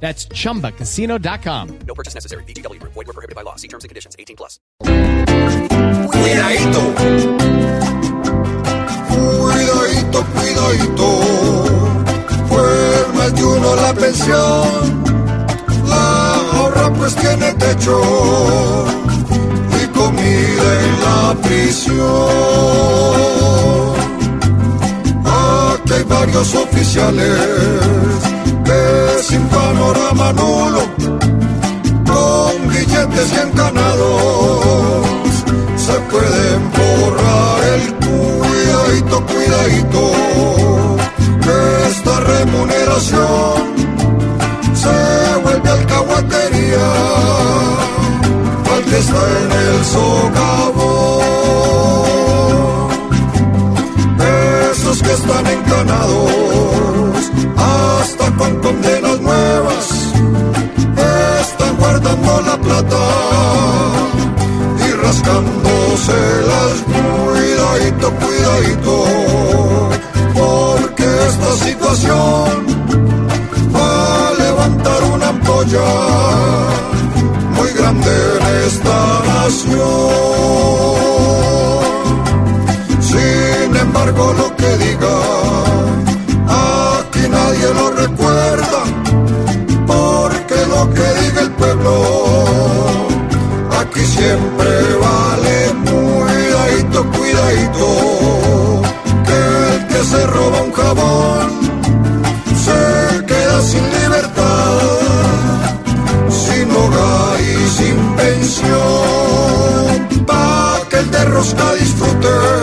That's chumbacasino.com. No purchase necessary. BGW. Void were prohibited by law. See terms and conditions. 18 plus. Cuidadito. Cuidadito, cuidadito. Fue más de uno la pensión. La ahorra pues tiene techo. Y comida en la prisión. Aquí hay varios oficiales. Que sin nulo. Con billetes y encanados se pueden borrar el cuidadito, cuidadito, que esta remuneración se vuelve alcahuatería al que está en el socavón. Esos que están encanados rascándose las cuidadito, cuidadito, porque esta situación va a levantar una ampolla muy grande en esta nación. Sin embargo, lo que diga, aquí nadie lo recuerda, porque lo que se roba un jabón se queda sin libertad, sin hogar y sin pensión, pa' que el de rosca disfrute.